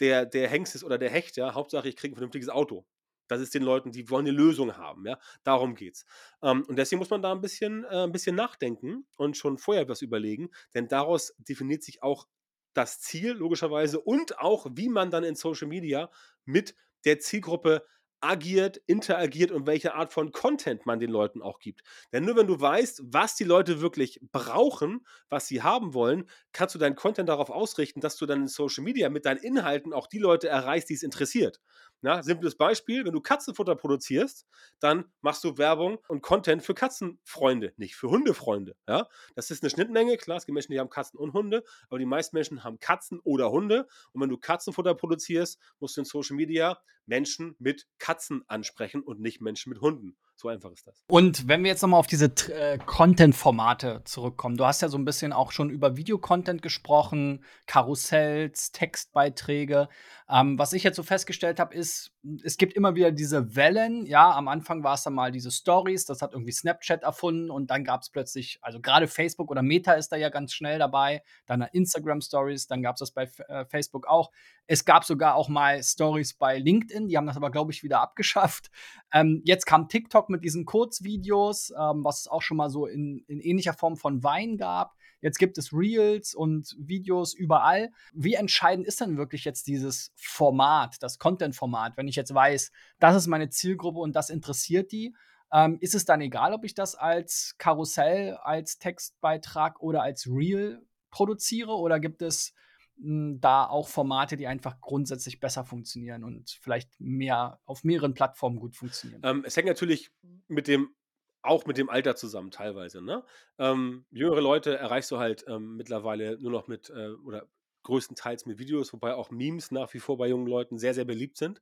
der der Hengst ist oder der Hecht, ja? Hauptsache, ich kriege 'n vernünftiges Auto. Das ist den Leuten die wollen 'ne Lösung haben, ja? Darum geht's. Ähm, und deswegen muss man da 'n bisschen äh, 'n bisschen nachdenken und schon vorher was überlegen, denn daraus definiert sich auch das Ziel logischerweise und auch, wie man dann in Social Media mit der Zielgruppe agiert, interagiert und welche Art von Content man den Leuten auch gibt. Denn nur wenn du weißt, was die Leute wirklich brauchen, was sie haben wollen, kannst du deinen Content darauf ausrichten, dass du dann in Social Media mit deinen Inhalten auch die Leute erreichst, die es interessiert. Na, simples Beispiel, wenn du Katzenfutter produzierst, dann machst du Werbung und Content für Katzenfreunde, nicht für Hundefreunde. Ja? Das ist eine Schnittmenge. Klar, es gibt Menschen, die haben Katzen und Hunde, aber die meisten Menschen haben Katzen oder Hunde. Und wenn du Katzenfutter produzierst, musst du in Social Media Menschen mit Katzen ansprechen und nicht Menschen mit Hunden. So einfach ist das. Und wenn wir jetzt nochmal auf diese äh, Content-Formate zurückkommen, du hast ja so ein bisschen auch schon über Videocontent gesprochen, Karussells, Textbeiträge. Ähm, was ich jetzt so festgestellt habe, ist, es gibt immer wieder diese Wellen. Ja, am Anfang war es dann mal diese Stories, das hat irgendwie Snapchat erfunden und dann gab es plötzlich, also gerade Facebook oder Meta ist da ja ganz schnell dabei, dann Instagram Stories, dann gab es das bei äh, Facebook auch. Es gab sogar auch mal Stories bei LinkedIn, die haben das aber, glaube ich, wieder abgeschafft. Ähm, jetzt kam TikTok mit diesen Kurzvideos, ähm, was es auch schon mal so in, in ähnlicher Form von Wein gab. Jetzt gibt es Reels und Videos überall. Wie entscheidend ist denn wirklich jetzt dieses Format, das Content-Format, wenn ich jetzt weiß, das ist meine Zielgruppe und das interessiert die? Ähm, ist es dann egal, ob ich das als Karussell, als Textbeitrag oder als Reel produziere? Oder gibt es da auch Formate, die einfach grundsätzlich besser funktionieren und vielleicht mehr auf mehreren Plattformen gut funktionieren. Ähm, es hängt natürlich mit dem auch mit dem Alter zusammen teilweise, ne? Ähm, jüngere Leute erreichst du halt, ähm, mittlerweile nur noch mit, äh oder größtenteils mit Videos, wobei auch Memes nach wie vor bei jungen Leuten sehr, sehr beliebt sind.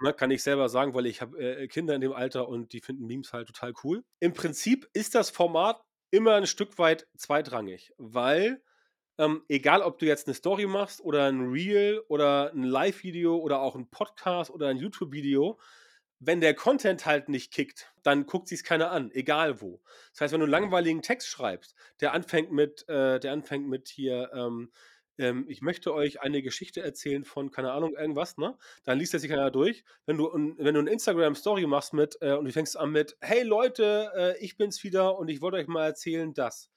Ne, kann ich selber sagen, weil ich habe, äh, Kinder in dem Alter und die finden Memes halt total cool. Im Prinzip ist das Format immer ein Stück weit zweitrangig, weil ähm, egal, ob du jetzt eine Story machst oder ein Reel oder ein Live-Video oder auch ein Podcast oder ein YouTube-Video, wenn der Content halt nicht kickt, dann guckt sich's keiner an, egal wo. Das heißt, wenn du 'n langweiligen Text schreibst, der anfängt mit äh, der anfängt mit hier, ähm, ähm: „Ich möchte euch eine Geschichte erzählen von“ keine Ahnung, irgendwas, ne? Dann liest das sich keiner durch. Wenn du wenn du 'ne Instagram-Story machst mit äh, und du fängst an mit: „Hey Leute, äh, ich bin's wieder und ich wollte euch mal erzählen, dass“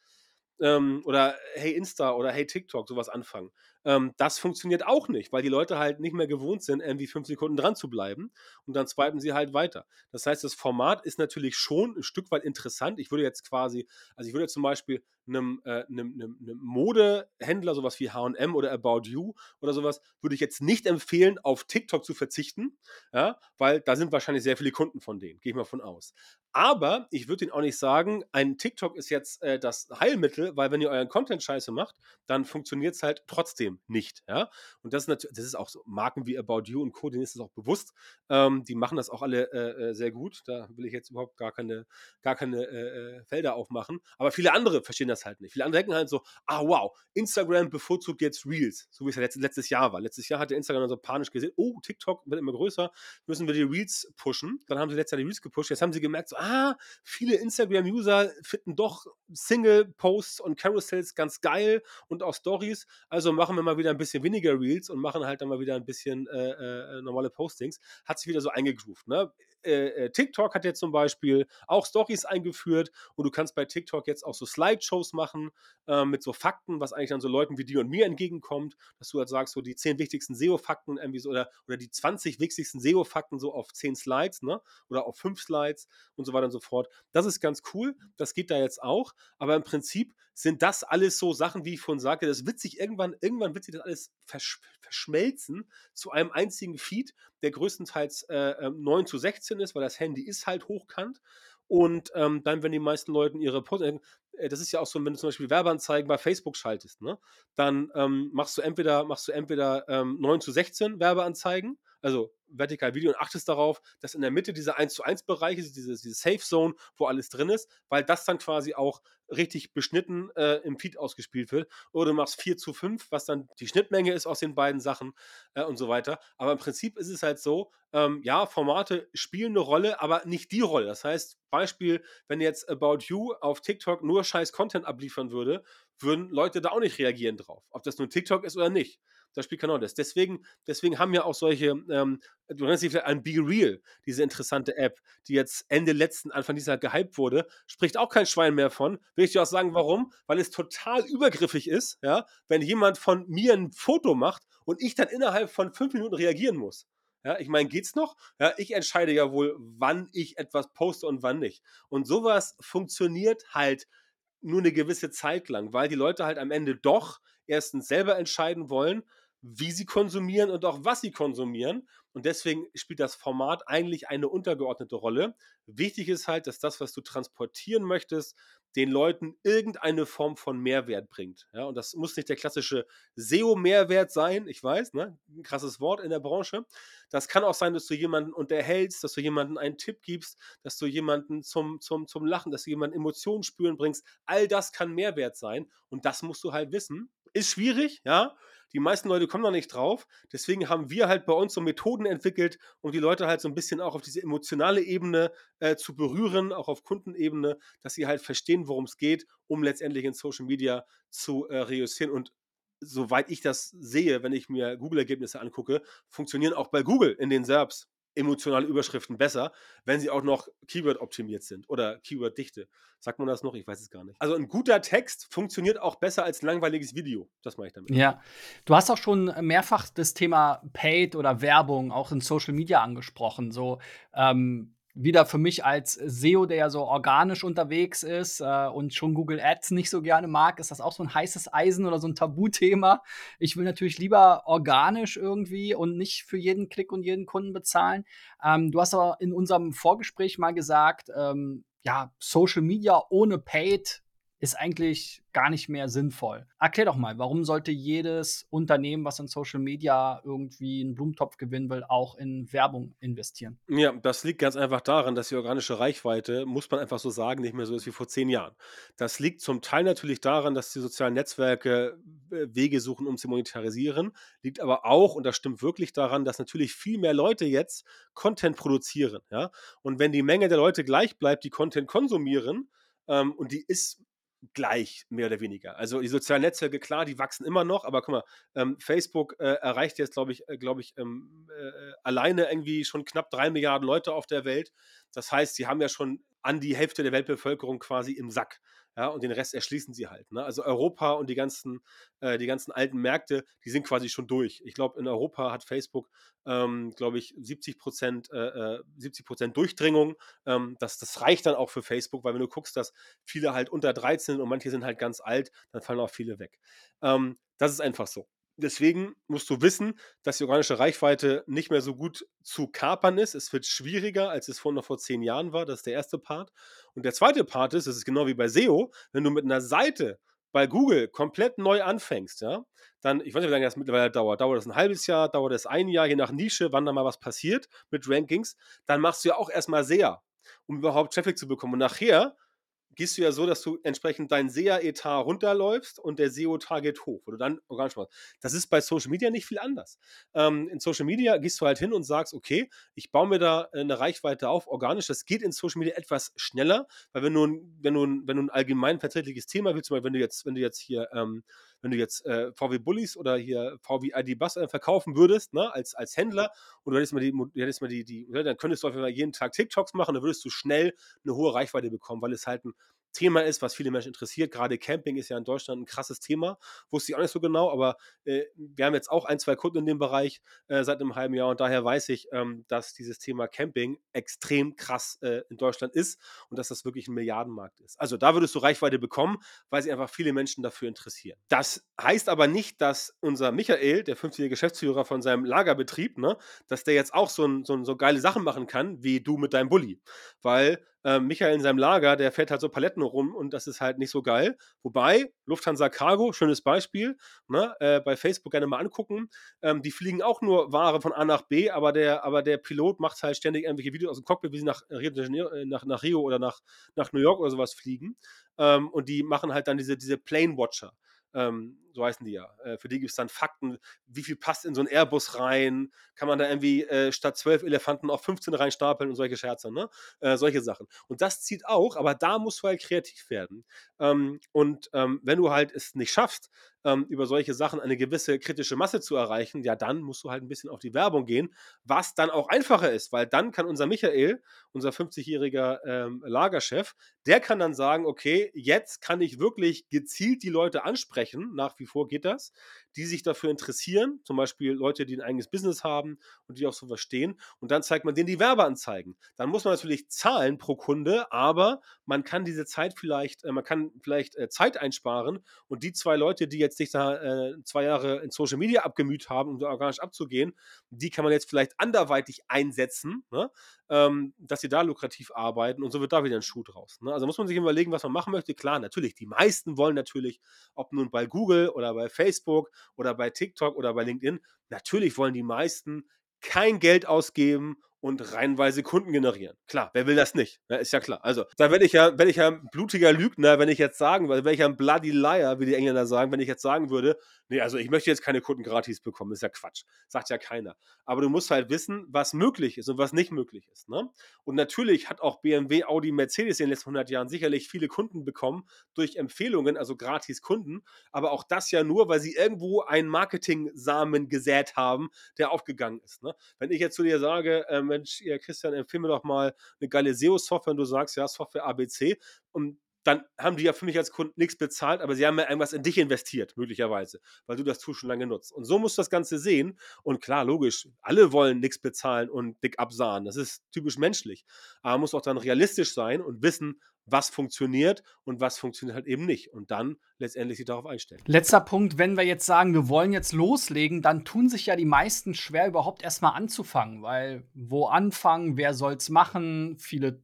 ähm, oder Hey Insta oder Hey TikTok, sowas anfangen. Ähm, das funktioniert auch nicht, weil die Leute halt nicht mehr gewohnt sind, irgendwie fünf Sekunden dran zu bleiben und dann swipen sie halt weiter. Das heißt, das Format ist natürlich schon ein Stück weit interessant. Ich würde jetzt quasi, also ich würde zum Beispiel einem, äh, einem, einem, einem Modehändler, sowas wie H&M oder About You oder sowas, würde ich jetzt nicht empfehlen, auf TikTok zu verzichten, ja, weil da sind wahrscheinlich sehr viele Kunden von denen, gehe ich mal von aus. Aber ich würde Ihnen auch nicht sagen, ein TikTok ist jetzt äh, das Heilmittel, weil wenn ihr euren Content scheiße macht, dann funktioniert es halt trotzdem nicht. Ja? Und das ist natürlich, das ist auch so, Marken wie About You und Co., denen ist das auch bewusst. Ähm, die machen das auch alle äh, äh, sehr gut. Da will ich jetzt überhaupt gar keine, gar keine äh, äh Felder aufmachen. Aber viele andere verstehen das halt nicht. Viele andere denken halt so, ah wow, Instagram bevorzugt jetzt Reels, so wie es ja letztes, letztes Jahr war. Letztes Jahr hatte Instagram so panisch gesehen, oh, TikTok wird immer größer, müssen wir die Reels pushen. Dann haben sie letztes Jahr die Reels gepusht. Jetzt haben sie gemerkt, so, ah, viele Instagram-User finden doch Single-Posts und Carousels ganz geil und auch Stories. Also machen wir mal wieder ein bisschen weniger Reels und machen halt dann mal wieder ein bisschen äh, äh, normale Postings. Hat sich wieder so eingegroovt. Ne? Äh, äh, TikTok hat jetzt zum Beispiel auch Stories eingeführt und du kannst bei TikTok jetzt auch so Slideshows machen äh, mit so Fakten, was eigentlich dann so Leuten wie dir und mir entgegenkommt, dass du halt sagst, so die 10 wichtigsten SEO-Fakten irgendwie so oder, oder die 20 wichtigsten SEO-Fakten so auf 10 Slides, ne? Oder auf 5 Slides und so weiter und so fort. Das ist ganz cool, das geht da jetzt auch, aber im Prinzip sind das alles so Sachen, wie ich vorhin sagte, das wird sich irgendwann, irgendwann wird sich das alles versch verschmelzen zu einem einzigen Feed, der größtenteils äh, 9 ähm, zu 16 ist, weil das Handy ist halt hochkant. Und ähm, dann, wenn die meisten Leute ihre Post, äh, äh, das ist ja auch so, wenn du zum Beispiel Werbeanzeigen bei Facebook schaltest, ne? dann ähm, machst du entweder, machst du entweder ähm, 9 zu 16 Werbeanzeigen, also vertikal Video und achtest darauf, dass in der Mitte dieser 1 zu 1 Bereich ist, diese, diese Safe Zone, wo alles drin ist, weil das dann quasi auch richtig beschnitten äh, im Feed ausgespielt wird. Oder du machst 4 zu 5, was dann die Schnittmenge ist aus den beiden Sachen äh, und so weiter. Aber im Prinzip ist es halt so, ähm, ja, Formate spielen eine Rolle, aber nicht die Rolle. Das heißt, Beispiel, wenn jetzt About You auf TikTok nur scheiß Content abliefern würde, würden Leute da auch nicht reagieren drauf. Ob das nun TikTok ist oder nicht. Das spielt keine Rolle. Deswegen, deswegen haben ja auch solche, ähm, du nennst sie vielleicht an Be Real, diese interessante App, die jetzt Ende letzten, Anfang dieser gehypt wurde, spricht auch kein Schwein mehr von. Will ich dir auch sagen, warum? Weil es total übergriffig ist, ja, wenn jemand von mir ein Foto macht und ich dann innerhalb von fünf Minuten reagieren muss. Ja, ich meine, geht's noch? Ja, ich entscheide ja wohl, wann ich etwas poste und wann nicht. Und sowas funktioniert halt nur eine gewisse Zeit lang, weil die Leute halt am Ende doch erstens selber entscheiden wollen, wie sie konsumieren und auch was sie konsumieren. Und deswegen spielt das Format eigentlich eine untergeordnete Rolle. Wichtig ist halt, dass das, was du transportieren möchtest, den Leuten irgendeine Form von Mehrwert bringt. Ja, und das muss nicht der klassische SEO-Mehrwert sein, ich weiß, ne? ein krasses Wort in der Branche. Das kann auch sein, dass du jemanden unterhältst, dass du jemanden einen Tipp gibst, dass du jemanden zum, zum, zum Lachen, dass du jemanden Emotionen spüren bringst. All das kann Mehrwert sein und das musst du halt wissen. Ist schwierig, ja. Die meisten Leute kommen noch nicht drauf. Deswegen haben wir halt bei uns so Methoden entwickelt, um die Leute halt so ein bisschen auch auf diese emotionale Ebene äh, zu berühren, auch auf Kundenebene, dass sie halt verstehen, worum es geht, um letztendlich in Social Media zu äh, reüssieren. Und soweit ich das sehe, wenn ich mir Google-Ergebnisse angucke, funktionieren auch bei Google in den SERPs emotionale Überschriften besser, wenn sie auch noch Keyword-optimiert sind oder Keyword-Dichte. Sagt man das noch? Ich weiß es gar nicht. Also ein guter Text funktioniert auch besser als ein langweiliges Video. Das mache ich damit. Ja. Du hast auch schon mehrfach das Thema Paid oder Werbung auch in Social Media angesprochen. So, ähm, wieder für mich als SEO, der ja so organisch unterwegs ist äh, und schon Google Ads nicht so gerne mag, ist das auch so ein heißes Eisen oder so ein Tabuthema. Ich will natürlich lieber organisch irgendwie und nicht für jeden Klick und jeden Kunden bezahlen. Ähm, du hast aber in unserem Vorgespräch mal gesagt, ähm, ja, Social Media ohne Paid ist eigentlich gar nicht mehr sinnvoll. Erklär doch mal, warum sollte jedes Unternehmen, was in Social Media irgendwie einen Blumentopf gewinnen will, auch in Werbung investieren? Ja, das liegt ganz einfach daran, dass die organische Reichweite, muss man einfach so sagen, nicht mehr so ist wie vor zehn Jahren. Das liegt zum Teil natürlich daran, dass die sozialen Netzwerke äh, Wege suchen, um zu monetarisieren, liegt aber auch, und das stimmt wirklich daran, dass natürlich viel mehr Leute jetzt Content produzieren. Ja? Und wenn die Menge der Leute gleich bleibt, die Content konsumieren, ähm, und die ist gleich, mehr oder weniger. Also die sozialen Netzwerke, klar, die wachsen immer noch, aber guck mal, ähm, Facebook äh, erreicht jetzt, glaube ich, äh, glaube ich, ähm, äh, alleine irgendwie schon knapp drei Milliarden Leute auf der Welt. Das heißt, sie haben ja schon an die Hälfte der Weltbevölkerung quasi im Sack. Ja, und den Rest erschließen sie halt. Ne? Also Europa und die ganzen, äh, die ganzen alten Märkte, die sind quasi schon durch. Ich glaube, in Europa hat Facebook, ähm, glaube ich, 70 Prozent, äh, 70 äh, Prozent Durchdringung. Ähm, das, das reicht dann auch für Facebook, weil wenn du guckst, dass viele halt unter 13 und manche sind halt ganz alt, dann fallen auch viele weg. Ähm, das ist einfach so. Deswegen musst du wissen, dass die organische Reichweite nicht mehr so gut zu kapern ist. Es wird schwieriger, als es vor noch vor zehn Jahren war. Das ist der erste Part. Und der zweite Part ist, das ist genau wie bei SEO, wenn du mit einer Seite bei Google komplett neu anfängst, ja, dann, ich weiß nicht, wie lange das mittlerweile dauert. Dauert das ein halbes Jahr, dauert das ein Jahr, je nach Nische, wann da mal was passiert mit Rankings, dann machst du ja auch erstmal SEA, um überhaupt Traffic zu bekommen. Und nachher gehst du ja so, dass du entsprechend dein SEA-Etat runterläufst und der SEO-Target hoch, wo du dann organisch machst. Das ist bei Social Media nicht viel anders. Ähm, in Social Media gehst du halt hin und sagst, okay, ich baue mir da eine Reichweite auf, organisch. Das geht in Social Media etwas schneller, weil wenn du, wenn du, wenn du ein allgemein verträgliches Thema willst, zum Beispiel wenn du jetzt, wenn du jetzt hier ähm, wenn du jetzt äh, VW Bullies oder hier VW ID Bus äh, verkaufen würdest, ne, als, als Händler, und du hättest mal die, hättest mal die, die, dann könntest du auf jeden Tag TikToks machen, dann würdest du schnell eine hohe Reichweite bekommen, weil es halt ein Thema ist, was viele Menschen interessiert. Gerade Camping ist ja in Deutschland ein krasses Thema. Wusste ich auch nicht so genau, aber äh, wir haben jetzt auch ein, zwei Kunden in dem Bereich äh, seit einem halben Jahr und daher weiß ich, ähm, dass dieses Thema Camping extrem krass äh, in Deutschland ist und dass das wirklich ein Milliardenmarkt ist. Also da würdest du Reichweite bekommen, weil sich einfach viele Menschen dafür interessieren. Das heißt aber nicht, dass unser Michael, der 50-jährige Geschäftsführer von seinem Lagerbetrieb, ne, dass der jetzt auch so, ein, so, ein, so geile Sachen machen kann, wie du mit deinem Bulli. Weil äh, Michael in seinem Lager, der fährt halt so Paletten rum und das ist halt nicht so geil. Wobei, Lufthansa Cargo, schönes Beispiel, ne, äh, bei Facebook gerne mal angucken. Ähm, die fliegen auch nur Ware von A nach B, aber der, aber der Pilot macht halt ständig irgendwelche Videos aus dem Cockpit, wie sie nach Rio, äh, nach, nach Rio oder nach, nach New York oder sowas fliegen. Ähm, und die machen halt dann diese, diese Plane Watcher. Ähm, so heißen die ja. Äh, für die gibt es dann Fakten, wie viel passt in so einen Airbus rein, kann man da irgendwie äh, statt zwölf Elefanten auf 15 reinstapeln und solche Scherze, ne? Äh, solche Sachen. Und das zieht auch, aber da musst du halt kreativ werden. Ähm, und ähm, wenn du halt es nicht schaffst, ähm, über solche Sachen eine gewisse kritische Masse zu erreichen, ja, dann musst du halt ein bisschen auf die Werbung gehen, was dann auch einfacher ist, weil dann kann unser Michael, unser 50-jähriger ähm, Lagerchef, der kann dann sagen, okay, jetzt kann ich wirklich gezielt die Leute ansprechen, nach wie wie vor geht das, die sich dafür interessieren, zum Beispiel Leute, die ein eigenes Business haben und die auch so verstehen. Und dann zeigt man denen die Werbeanzeigen. Dann muss man natürlich zahlen pro Kunde, aber man kann diese Zeit vielleicht, äh, man kann vielleicht äh, Zeit einsparen und die zwei Leute, die jetzt sich da äh, zwei Jahre in Social Media abgemüht haben, um so organisch abzugehen, die kann man jetzt vielleicht anderweitig einsetzen, ne? ähm, dass sie da lukrativ arbeiten und so wird da wieder ein Schuh draus. Ne? Also muss man sich überlegen, was man machen möchte. Klar, natürlich, die meisten wollen natürlich, ob nun bei Google oder bei Facebook oder bei TikTok oder bei LinkedIn, natürlich wollen die meisten kein Geld ausgeben und reihenweise Kunden generieren. Klar, wer will das nicht? Ja, ist ja klar. Also, da werde ich ja, werde ich ja ein blutiger Lügner, wenn ich jetzt sagen würde, wäre ich ja ein bloody liar, wie die Engländer sagen, wenn ich jetzt sagen würde, nee, also ich möchte jetzt keine Kunden gratis bekommen, ist ja Quatsch. Sagt ja keiner. Aber du musst halt wissen, was möglich ist und was nicht möglich ist. Ne? Und natürlich hat auch BMW, Audi, Mercedes in den letzten 100 Jahren sicherlich viele Kunden bekommen durch Empfehlungen, also gratis Kunden. Aber auch das ja nur, weil sie irgendwo einen Marketing-Samen gesät haben, der aufgegangen ist. Ne? Wenn ich jetzt zu dir sage, ähm, Mensch, ja, Christian, empfehle mir doch mal eine geile SEO-Software und du sagst, ja, Software ABC und dann haben die ja für mich als Kunden nichts bezahlt, aber sie haben ja irgendwas in dich investiert, möglicherweise, weil du das Tool schon lange nutzt. Und so musst du das Ganze sehen. Und klar, logisch, alle wollen nichts bezahlen und dick absahen. Das ist typisch menschlich. Aber man muss auch dann realistisch sein und wissen, was funktioniert und was funktioniert halt eben nicht. Und dann letztendlich sich darauf einstellen. Letzter Punkt, wenn wir jetzt sagen, wir wollen jetzt loslegen, dann tun sich ja die meisten schwer, überhaupt erstmal anzufangen, weil wo anfangen, wer soll es machen? Viele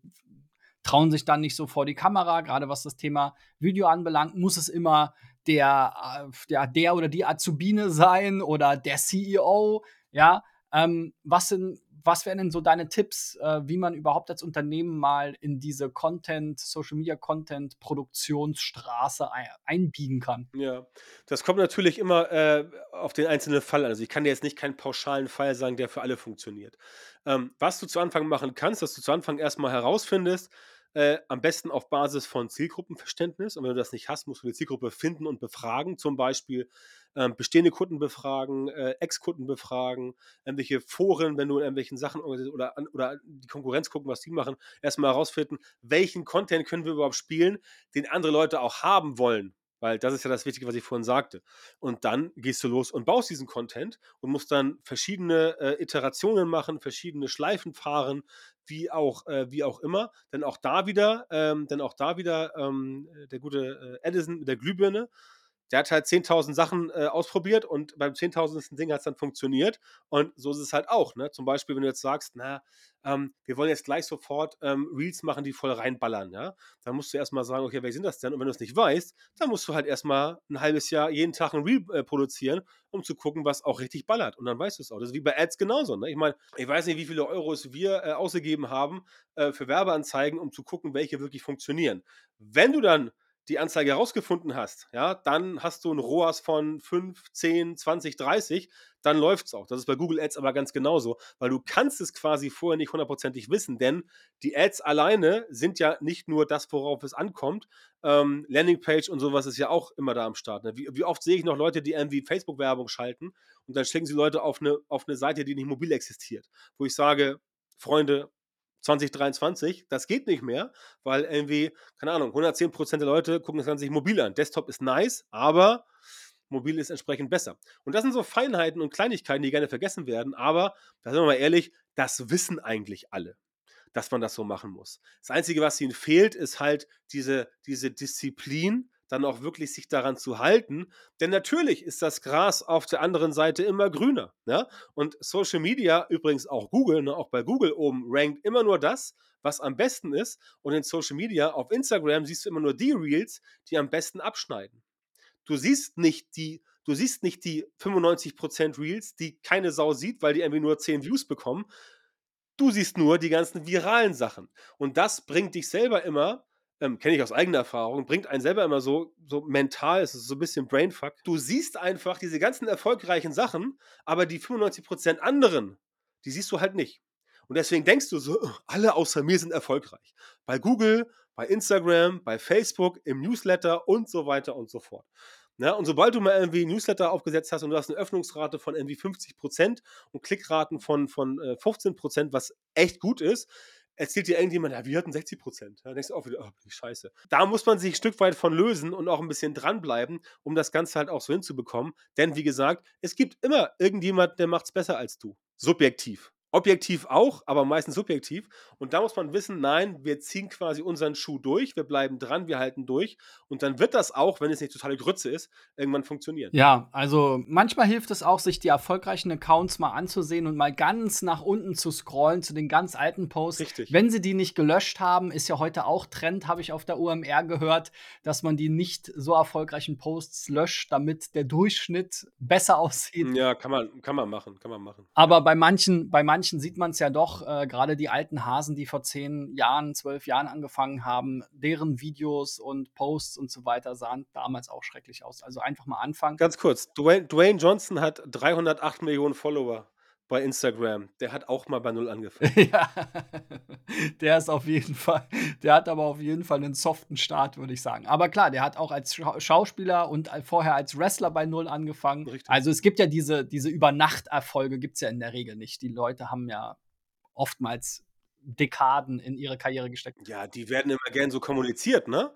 trauen sich dann nicht so vor die Kamera, gerade was das Thema Video anbelangt, muss es immer der, äh, der, der oder die Azubine sein oder der CEO, ja. Ähm, was sind, was wären denn so deine Tipps, äh, wie man überhaupt als Unternehmen mal in diese Content, Social Media Content Produktionsstraße ein, einbiegen kann? Ja, das kommt natürlich immer äh, auf den einzelnen Fall an. Also ich kann dir jetzt nicht keinen pauschalen Fall sagen, der für alle funktioniert. Ähm, was du zu Anfang machen kannst, dass du zu Anfang erstmal herausfindest, äh, am besten auf Basis von Zielgruppenverständnis. Und wenn du das nicht hast, musst du die Zielgruppe finden und befragen. Zum Beispiel ähm, bestehende Kunden befragen, äh, Ex-Kunden befragen, irgendwelche Foren, wenn du in irgendwelchen Sachen oder, oder die Konkurrenz gucken, was die machen. Erstmal herausfinden, welchen Content können wir überhaupt spielen, den andere Leute auch haben wollen. Weil das ist ja das Wichtige, was ich vorhin sagte. Und dann gehst du los und baust diesen Content und musst dann verschiedene äh, Iterationen machen, verschiedene Schleifen fahren, wie auch, äh, wie auch immer. Denn auch da wieder, ähm, denn auch da wieder ähm, der gute äh, Edison mit der Glühbirne, der hat halt 10.000 Sachen äh, ausprobiert und beim 10.000. Ding hat es dann funktioniert. Und so ist es halt auch. Ne? Zum Beispiel, wenn du jetzt sagst, na, ähm, wir wollen jetzt gleich sofort ähm, Reels machen, die voll reinballern. Ja? Dann musst du erstmal sagen, okay, wer sind das denn? Und wenn du es nicht weißt, dann musst du halt erstmal ein halbes Jahr jeden Tag ein Reel äh, produzieren, um zu gucken, was auch richtig ballert. Und dann weißt du es auch. Das ist wie bei Ads genauso. Ne? Ich meine, ich weiß nicht, wie viele Euros wir äh, ausgegeben haben äh, für Werbeanzeigen, um zu gucken, welche wirklich funktionieren. Wenn du dann die Anzeige herausgefunden hast, ja, dann hast du ein ROAS von 5, 10, 20, 30, dann läuft es auch. Das ist bei Google Ads aber ganz genauso, weil du kannst es quasi vorher nicht hundertprozentig wissen, denn die Ads alleine sind ja nicht nur das, worauf es ankommt. Ähm, Landingpage und sowas ist ja auch immer da am Start. Ne? Wie, wie, oft sehe ich noch Leute, die irgendwie Facebook-Werbung schalten und dann schicken sie Leute auf eine, auf eine Seite, die nicht mobil existiert, wo ich sage, Freunde, 2023, das geht nicht mehr, weil irgendwie, keine Ahnung, 110% der Leute gucken das Ganze sich mobil an. Desktop ist nice, aber mobil ist entsprechend besser. Und das sind so Feinheiten und Kleinigkeiten, die gerne vergessen werden, aber, da sind wir mal ehrlich, das wissen eigentlich alle dass man das so machen muss. Das Einzige, was ihnen fehlt, ist halt diese, diese Disziplin, dann auch wirklich sich daran zu halten. Denn natürlich ist das Gras auf der anderen Seite immer grüner. Ja? Und Social Media, übrigens auch Google, ne, auch bei Google oben, rankt immer nur das, was am besten ist. Und in Social Media, auf Instagram, siehst du immer nur die Reels, die am besten abschneiden. Du siehst nicht die, du siehst nicht die 95% Reels, die keine Sau sieht, weil die irgendwie nur 10 Views bekommen. Du siehst nur die ganzen viralen Sachen. Und das bringt dich selber immer ähm, kenne ich aus eigener Erfahrung, bringt einen selber immer so, so mental, es ist so ein bisschen Brainfuck. Du siehst einfach diese ganzen erfolgreichen Sachen, aber die 95% anderen, die siehst du halt nicht. Und deswegen denkst du so, alle außer mir sind erfolgreich. Bei Google, bei Instagram, bei Facebook, im Newsletter und so weiter und so fort. Ja, und sobald du mal irgendwie Newsletter aufgesetzt hast und du hast eine Öffnungsrate von irgendwie 50% und Klickraten von, von äh, 15%, was echt gut ist, erzählt dir irgendjemand, ja, wir hatten 60 Prozent. Da denkst du auch wieder, oh, Scheiße. Da muss man sich ein Stück weit von lösen und auch ein bisschen dranbleiben, um das Ganze halt auch so hinzubekommen. Denn wie gesagt, es gibt immer irgendjemand, der macht es besser als du. Subjektiv. Objektiv auch, aber meistens subjektiv. Und da muss man wissen, nein, wir ziehen quasi unseren Schuh durch, wir bleiben dran, wir halten durch. Und dann wird das auch, wenn es nicht totale Grütze ist, irgendwann funktionieren. Ja, also manchmal hilft es auch, sich die erfolgreichen Accounts mal anzusehen und mal ganz nach unten zu scrollen zu den ganz alten Posts. Richtig. Wenn sie die nicht gelöscht haben, ist ja heute auch Trend, habe ich auf der UMR gehört, dass man die nicht so erfolgreichen Posts löscht, damit der Durchschnitt besser aussieht. Ja, kann man, kann man machen, kann man machen. Aber bei manchen, bei manchen manchen sieht man es ja doch, äh, gerade die alten Hasen, die vor zehn Jahren, zwölf Jahren angefangen haben, deren Videos und Posts und so weiter sahen damals auch schrecklich aus. Also einfach mal anfangen. Ganz kurz, Dwayne, Dwayne Johnson hat 308 Millionen Follower bei Instagram. Der hat auch mal bei Null angefangen. ja, der ist auf jeden Fall, der hat aber auf jeden Fall einen soften Start, würde ich sagen. Aber klar, der hat auch als Schauspieler und vorher als Wrestler bei Null angefangen. Richtig. Also es gibt ja diese, diese Übernachterfolge, gibt es ja in der Regel nicht. Die Leute haben ja oftmals Dekaden in ihre Karriere gesteckt. Ja, die werden immer gern so kommuniziert, ne?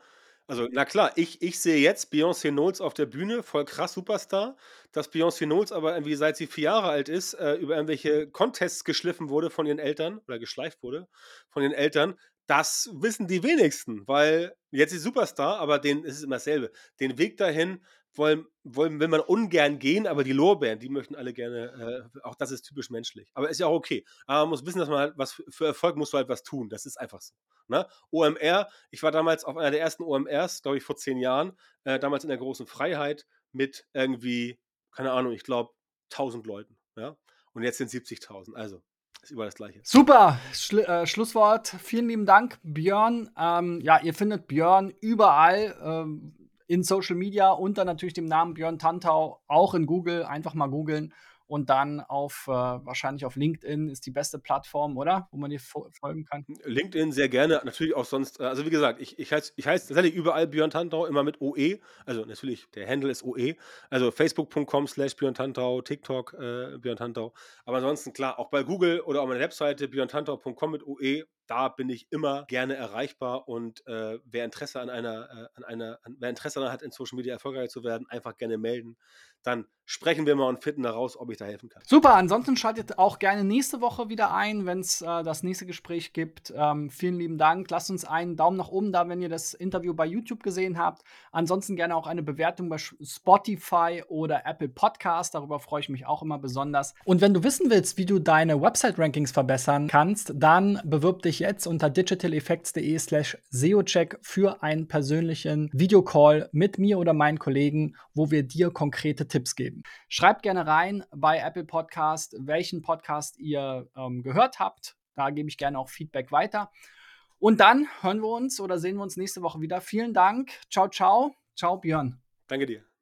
Also, na klar, ich ich sehe jetzt Beyoncé Knowles auf der Bühne, voll krass Superstar. Dass Beyoncé Knowles aber irgendwie, seit sie vier Jahre alt ist, äh, über irgendwelche Contests geschliffen wurde von ihren Eltern oder geschleift wurde von ihren Eltern, das wissen die wenigsten, weil jetzt ist sie Superstar, aber denen ist es immer dasselbe. Den Weg dahin wollen, wollen, will man ungern gehen, aber die Lorbeeren, die möchten alle gerne, äh, auch das ist typisch menschlich. Aber ist ja auch okay. Aber man muss wissen, dass man halt was für Erfolg musst du halt was tun. Das ist einfach so. Ne? OMR, ich war damals auf einer der ersten OMRs, glaube ich, vor zehn Jahren, äh, damals in der großen Freiheit mit irgendwie, keine Ahnung, ich glaube, 1000 Leuten. Ja? Und jetzt sind 70.000. Also, ist überall das Gleiche. Super, Schlu äh, Schlusswort. Vielen lieben Dank, Björn. Ähm, ja, ihr findet Björn überall. Ähm, in Social Media unter natürlich dem Namen Björn Tantau, auch in Google, einfach mal googeln und dann auf äh, wahrscheinlich auf LinkedIn ist die beste Plattform, oder? Wo man dir folgen kann. LinkedIn sehr gerne, natürlich auch sonst, äh, also wie gesagt, ich, ich heiße ich heiß tatsächlich überall Björn Tantau, immer mit OE, also natürlich, der Handle ist OE, also facebook.com slash Björn Tantau, TikTok äh, Björn Tantau, aber ansonsten klar, auch bei Google oder auf meiner Webseite björntantau.com mit OE, da bin ich immer gerne erreichbar und äh, wer Interesse an einer, äh, an einer, an, wer Interesse daran hat, in Social Media erfolgreich zu werden, einfach gerne melden. Dann sprechen wir mal und finden daraus, ob ich da helfen kann. Super, ansonsten schaltet auch gerne nächste Woche wieder ein, wenn es äh, das nächste Gespräch gibt. Ähm, vielen lieben Dank. Lasst uns einen Daumen nach oben da, wenn ihr das Interview bei YouTube gesehen habt. Ansonsten gerne auch eine Bewertung bei Spotify oder Apple Podcast. Darüber freue ich mich auch immer besonders. Und wenn du wissen willst, wie du deine Website-Rankings verbessern kannst, dann bewirb dich jetzt unter digitaleffects.de slash SEOcheck für einen persönlichen Videocall mit mir oder meinen Kollegen, wo wir dir konkrete Tipps geben. Schreibt gerne rein bei Apple Podcast, welchen Podcast ihr ähm, gehört habt. Da gebe ich gerne auch Feedback weiter. Und dann hören wir uns oder sehen wir uns nächste Woche wieder. Vielen Dank. Ciao, ciao. Ciao, Björn. Danke dir.